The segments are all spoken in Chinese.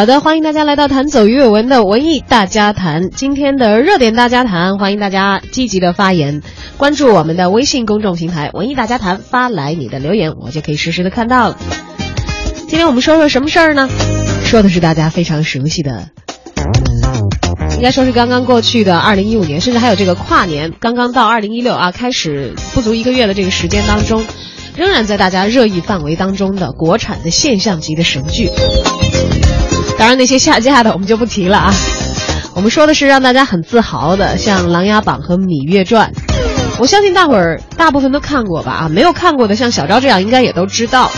好的，欢迎大家来到谈走鱼尾纹的文艺大家谈。今天的热点大家谈，欢迎大家积极的发言，关注我们的微信公众平台“文艺大家谈”，发来你的留言，我就可以实时的看到了。今天我们说说什么事儿呢？说的是大家非常熟悉的，应该说是刚刚过去的二零一五年，甚至还有这个跨年，刚刚到二零一六啊，开始不足一个月的这个时间当中，仍然在大家热议范围当中的国产的现象级的神剧。当然，那些下架的我们就不提了啊。我们说的是让大家很自豪的，像《琅琊榜》和《芈月传》，我相信大伙儿大部分都看过吧？啊，没有看过的，像小昭这样，应该也都知道。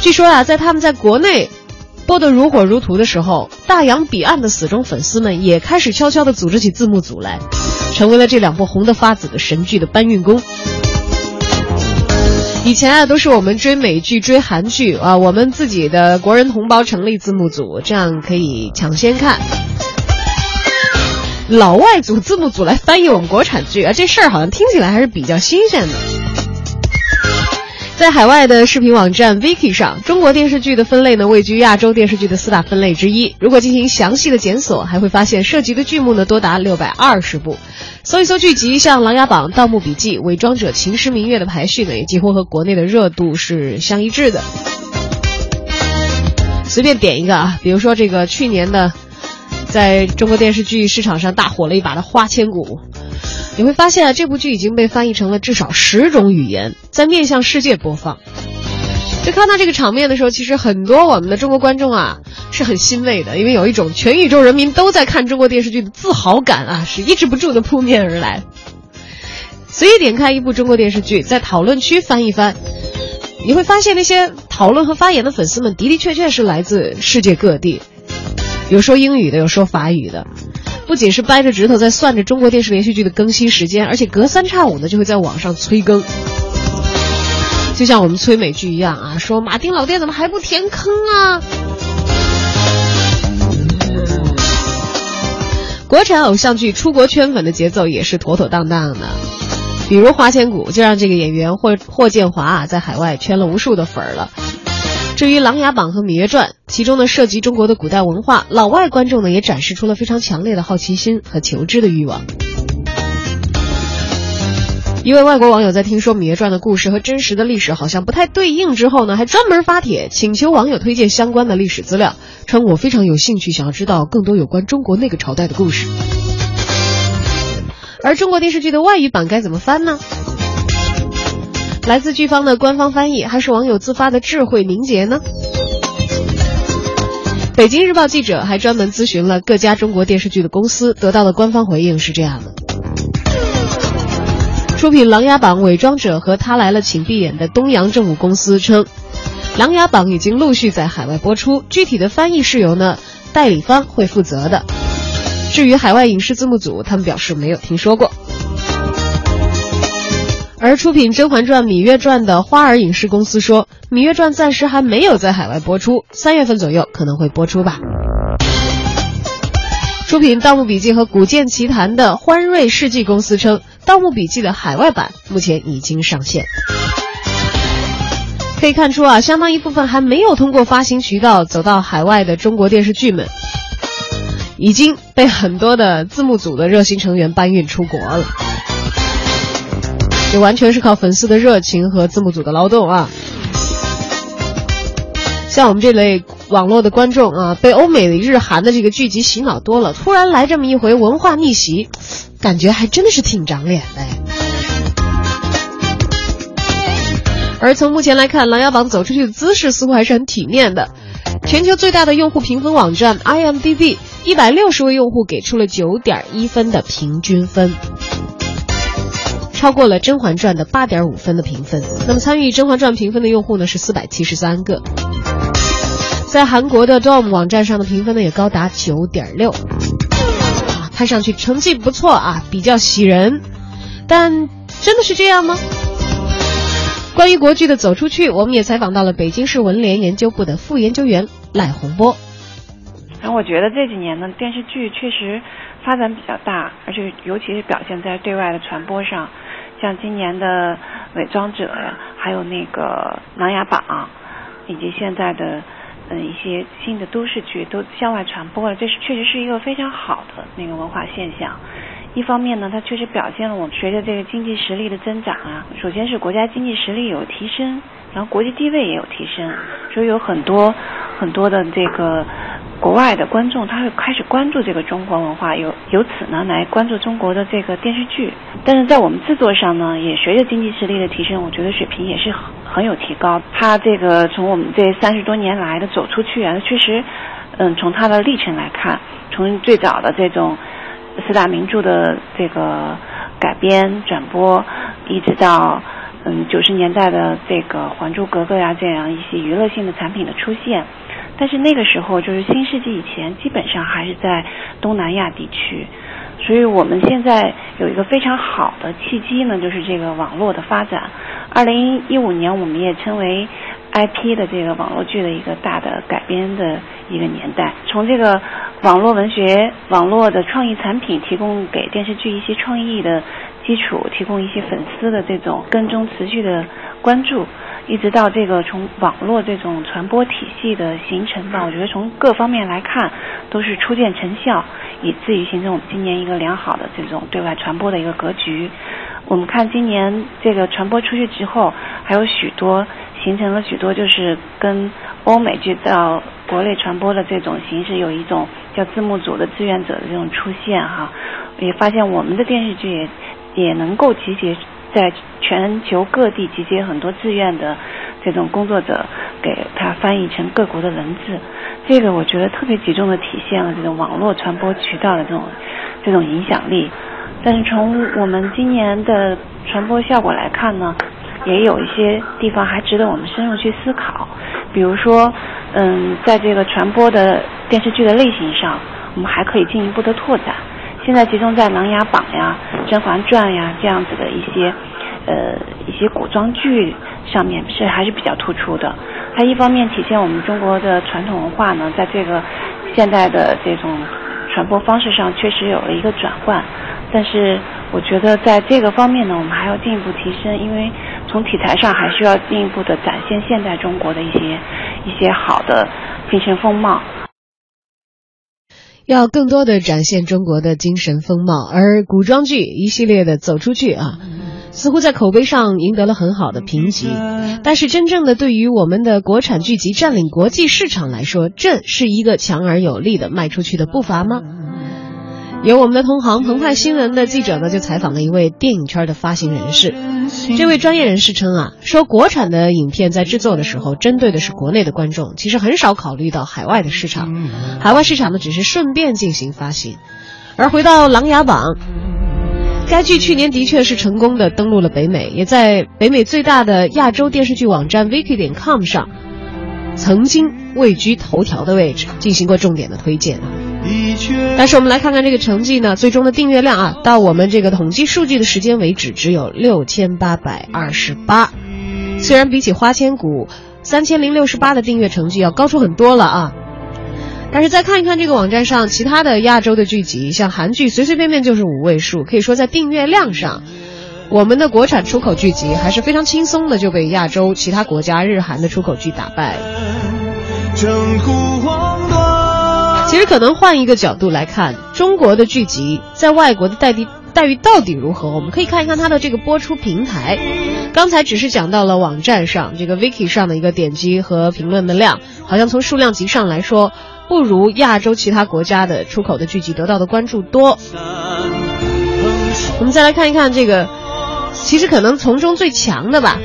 据说啊，在他们在国内播得如火如荼的时候，大洋彼岸的死忠粉丝们也开始悄悄地组织起字幕组来，成为了这两部红得发紫的神剧的搬运工。以前啊，都是我们追美剧、追韩剧啊，我们自己的国人同胞成立字幕组，这样可以抢先看。老外组字幕组来翻译我们国产剧啊，这事儿好像听起来还是比较新鲜的。在海外的视频网站 Viki 上，中国电视剧的分类呢位居亚洲电视剧的四大分类之一。如果进行详细的检索，还会发现涉及的剧目呢多达六百二十部。搜一搜剧集，像《琅琊榜》《盗墓笔记》《伪装者》《秦时明月》的排序呢，也几乎和国内的热度是相一致的。随便点一个啊，比如说这个去年的，在中国电视剧市场上大火了一把的《花千骨》，你会发现啊，这部剧已经被翻译成了至少十种语言，在面向世界播放。就看到这个场面的时候，其实很多我们的中国观众啊是很欣慰的，因为有一种全宇宙人民都在看中国电视剧的自豪感啊，是抑制不住的扑面而来。随意点开一部中国电视剧，在讨论区翻一翻，你会发现那些讨论和发言的粉丝们的的确确是来自世界各地，有说英语的，有说法语的，不仅是掰着指头在算着中国电视连续剧的更新时间，而且隔三差五的就会在网上催更。就像我们催美剧一样啊，说马丁老爹怎么还不填坑啊？国产偶像剧出国圈粉的节奏也是妥妥当当的，比如《花千骨》就让这个演员霍霍建华在海外圈了无数的粉儿了。至于《琅琊榜》和《芈月传》，其中呢涉及中国的古代文化，老外观众呢也展示出了非常强烈的好奇心和求知的欲望。一位外国网友在听说《芈月传》的故事和真实的历史好像不太对应之后呢，还专门发帖请求网友推荐相关的历史资料，称我非常有兴趣，想要知道更多有关中国那个朝代的故事。而中国电视剧的外语版该怎么翻呢？来自剧方的官方翻译，还是网友自发的智慧凝结呢？北京日报记者还专门咨询了各家中国电视剧的公司，得到的官方回应是这样的。出品《琅琊榜》《伪装者》和他来了请闭眼的东阳政务公司称，《琅琊榜》已经陆续在海外播出，具体的翻译是由呢代理方会负责的。至于海外影视字幕组，他们表示没有听说过。而出品《甄嬛传》《芈月传》的花儿影视公司说，《芈月传》暂时还没有在海外播出，三月份左右可能会播出吧。出品《盗墓笔记》和《古剑奇谭》的欢瑞世纪公司称，《盗墓笔记》的海外版目前已经上线。可以看出啊，相当一部分还没有通过发行渠道走到海外的中国电视剧们，已经被很多的字幕组的热心成员搬运出国了。这完全是靠粉丝的热情和字幕组的劳动啊！像我们这类网络的观众啊，被欧美的日韩的这个剧集洗脑多了，突然来这么一回文化逆袭，感觉还真的是挺长脸的。而从目前来看，《琅琊榜》走出去的姿势似乎还是很体面的。全球最大的用户评分网站 IMDB，一百六十位用户给出了九点一分的平均分，超过了《甄嬛传》的八点五分的评分。那么参与《甄嬛传》评分的用户呢是四百七十三个。在韩国的 Dom 网站上的评分呢也高达九点六，啊，看上去成绩不错啊，比较喜人，但真的是这样吗？关于国剧的走出去，我们也采访到了北京市文联研究部的副研究员赖洪波。然后我觉得这几年呢，电视剧确实发展比较大，而且尤其是表现在对外的传播上，像今年的《伪装者》呀，还有那个《琅琊榜》，以及现在的。呃一些新的都市剧都向外传播了，这是确实是一个非常好的那个文化现象。一方面呢，它确实表现了我们随着这个经济实力的增长啊，首先是国家经济实力有提升，然后国际地位也有提升，所以有很多很多的这个国外的观众他会开始关注这个中国文化，由由此呢来关注中国的这个电视剧。但是在我们制作上呢，也随着经济实力的提升，我觉得水平也是很很有提高。它这个从我们这三十多年来的走出去啊，确实，嗯，从它的历程来看，从最早的这种。四大名著的这个改编转播，一直到嗯九十年代的这个《还珠格格》呀这样一些娱乐性的产品的出现，但是那个时候就是新世纪以前，基本上还是在东南亚地区，所以我们现在有一个非常好的契机呢，就是这个网络的发展。二零一五年，我们也称为。IP 的这个网络剧的一个大的改编的一个年代，从这个网络文学、网络的创意产品提供给电视剧一些创意的基础，提供一些粉丝的这种跟踪持续的关注，一直到这个从网络这种传播体系的形成吧，我觉得从各方面来看都是初见成效，以至于形成我们今年一个良好的这种对外传播的一个格局。我们看今年这个传播出去之后，还有许多。形成了许多就是跟欧美剧到国内传播的这种形式，有一种叫字幕组的志愿者的这种出现哈，也发现我们的电视剧也也能够集结在全球各地集结很多志愿的这种工作者，给它翻译成各国的文字，这个我觉得特别集中的体现了这种网络传播渠道的这种这种影响力。但是从我们今年的传播效果来看呢？也有一些地方还值得我们深入去思考，比如说，嗯，在这个传播的电视剧的类型上，我们还可以进一步的拓展。现在集中在《琅琊榜》呀、《甄嬛传》呀这样子的一些，呃，一些古装剧上面是还是比较突出的。它一方面体现我们中国的传统文化呢，在这个现代的这种传播方式上确实有了一个转换，但是我觉得在这个方面呢，我们还要进一步提升，因为。从题材上还需要进一步的展现现代中国的一些一些好的精神风貌，要更多的展现中国的精神风貌。而古装剧一系列的走出去啊，似乎在口碑上赢得了很好的评级。但是真正的对于我们的国产剧集占领国际市场来说，这是一个强而有力的迈出去的步伐吗？有我们的同行澎湃新闻的记者呢，就采访了一位电影圈的发行人士。这位专业人士称啊，说国产的影片在制作的时候，针对的是国内的观众，其实很少考虑到海外的市场。海外市场呢，只是顺便进行发行。而回到《琅琊榜》，该剧去年的确是成功的登陆了北美，也在北美最大的亚洲电视剧网站 Viki 点 com 上，曾经位居头条的位置，进行过重点的推荐。但是我们来看看这个成绩呢，最终的订阅量啊，到我们这个统计数据的时间为止，只有六千八百二十八。虽然比起《花千骨》三千零六十八的订阅成绩要高出很多了啊，但是再看一看这个网站上其他的亚洲的剧集，像韩剧，随随便便就是五位数，可以说在订阅量上，我们的国产出口剧集还是非常轻松的就被亚洲其他国家日韩的出口剧打败。其实可能换一个角度来看，中国的剧集在外国的待遇待遇到底如何？我们可以看一看它的这个播出平台。刚才只是讲到了网站上这个 Viki 上的一个点击和评论的量，好像从数量级上来说，不如亚洲其他国家的出口的剧集得到的关注多。我们再来看一看这个，其实可能从中最强的吧，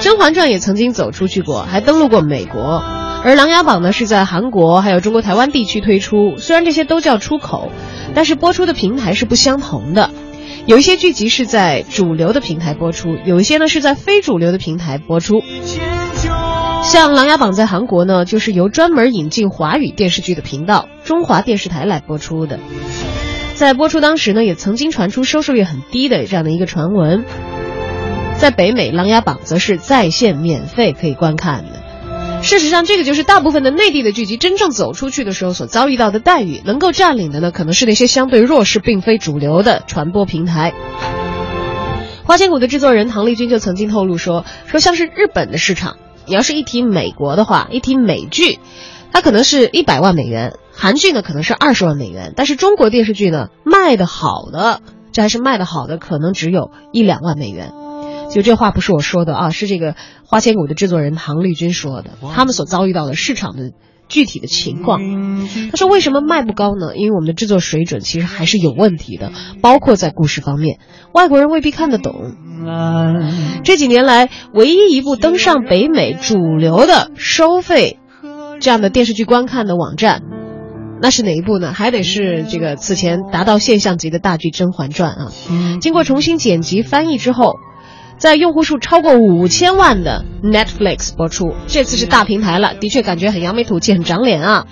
《甄嬛传》也曾经走出去过，还登陆过美国。而《琅琊榜》呢是在韩国还有中国台湾地区推出，虽然这些都叫出口，但是播出的平台是不相同的。有一些剧集是在主流的平台播出，有一些呢是在非主流的平台播出。像《琅琊榜》在韩国呢，就是由专门引进华语电视剧的频道中华电视台来播出的。在播出当时呢，也曾经传出收视率很低的这样的一个传闻。在北美，《琅琊榜》则是在线免费可以观看的。事实上，这个就是大部分的内地的剧集真正走出去的时候所遭遇到的待遇。能够占领的呢，可能是那些相对弱势、并非主流的传播平台。花千骨的制作人唐丽君就曾经透露说：“说像是日本的市场，你要是一提美国的话，一提美剧，它可能是一百万美元，韩剧呢可能是二十万美元，但是中国电视剧呢卖的好的，这还是卖的好的，可能只有一两万美元。就这话不是我说的啊，是这个《花千骨》的制作人唐丽君说的，他们所遭遇到的市场的具体的情况。他说为什么卖不高呢？因为我们的制作水准其实还是有问题的，包括在故事方面，外国人未必看得懂。这几年来，唯一一部登上北美主流的收费这样的电视剧观看的网站，那是哪一部呢？还得是这个此前达到现象级的大剧《甄嬛传》啊。经过重新剪辑翻译之后，在用户数超过五千万的 Netflix 播出。这次是大平台了，的确感觉很扬眉吐气，很长脸啊。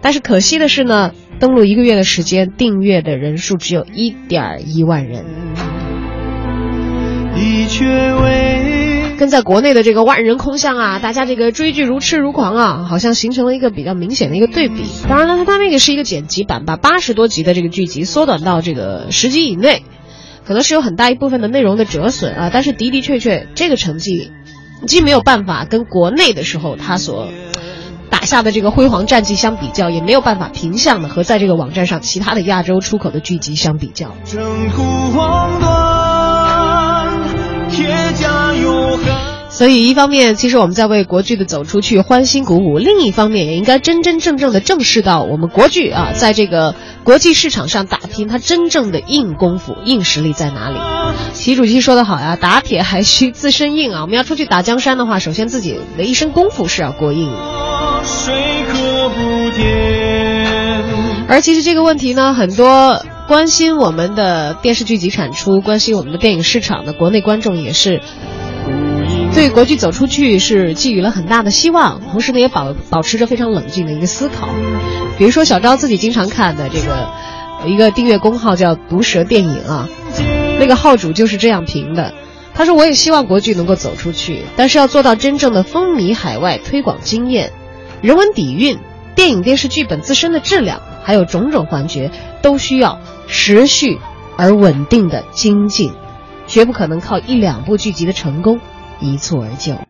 但是可惜的是呢，登录一个月的时间，订阅的人数只有一点一万人。跟在国内的这个万人空巷啊，大家这个追剧如痴如狂啊，好像形成了一个比较明显的一个对比。当然了，它它那个是一个剪辑版，把八十多集的这个剧集缩短到这个十集以内，可能是有很大一部分的内容的折损啊。但是的的确确，这个成绩既没有办法跟国内的时候他所打下的这个辉煌战绩相比较，也没有办法平向的和在这个网站上其他的亚洲出口的剧集相比较。所以，一方面，其实我们在为国剧的走出去欢欣鼓舞；另一方面，也应该真真正正的正视到我们国剧啊，在这个国际市场上打拼，它真正的硬功夫、硬实力在哪里？习主席说得好呀，打铁还需自身硬啊！我们要出去打江山的话，首先自己的一身功夫是要过硬的。而其实这个问题呢，很多关心我们的电视剧集产出、关心我们的电影市场的国内观众也是。对国剧走出去是寄予了很大的希望，同时呢也保保持着非常冷静的一个思考。比如说小昭自己经常看的这个一个订阅公号叫“毒舌电影”啊，那个号主就是这样评的。他说：“我也希望国剧能够走出去，但是要做到真正的风靡海外、推广经验、人文底蕴、电影电视剧本自身的质量，还有种种环节，都需要持续而稳定的精进，绝不可能靠一两部剧集的成功。”一蹴而就。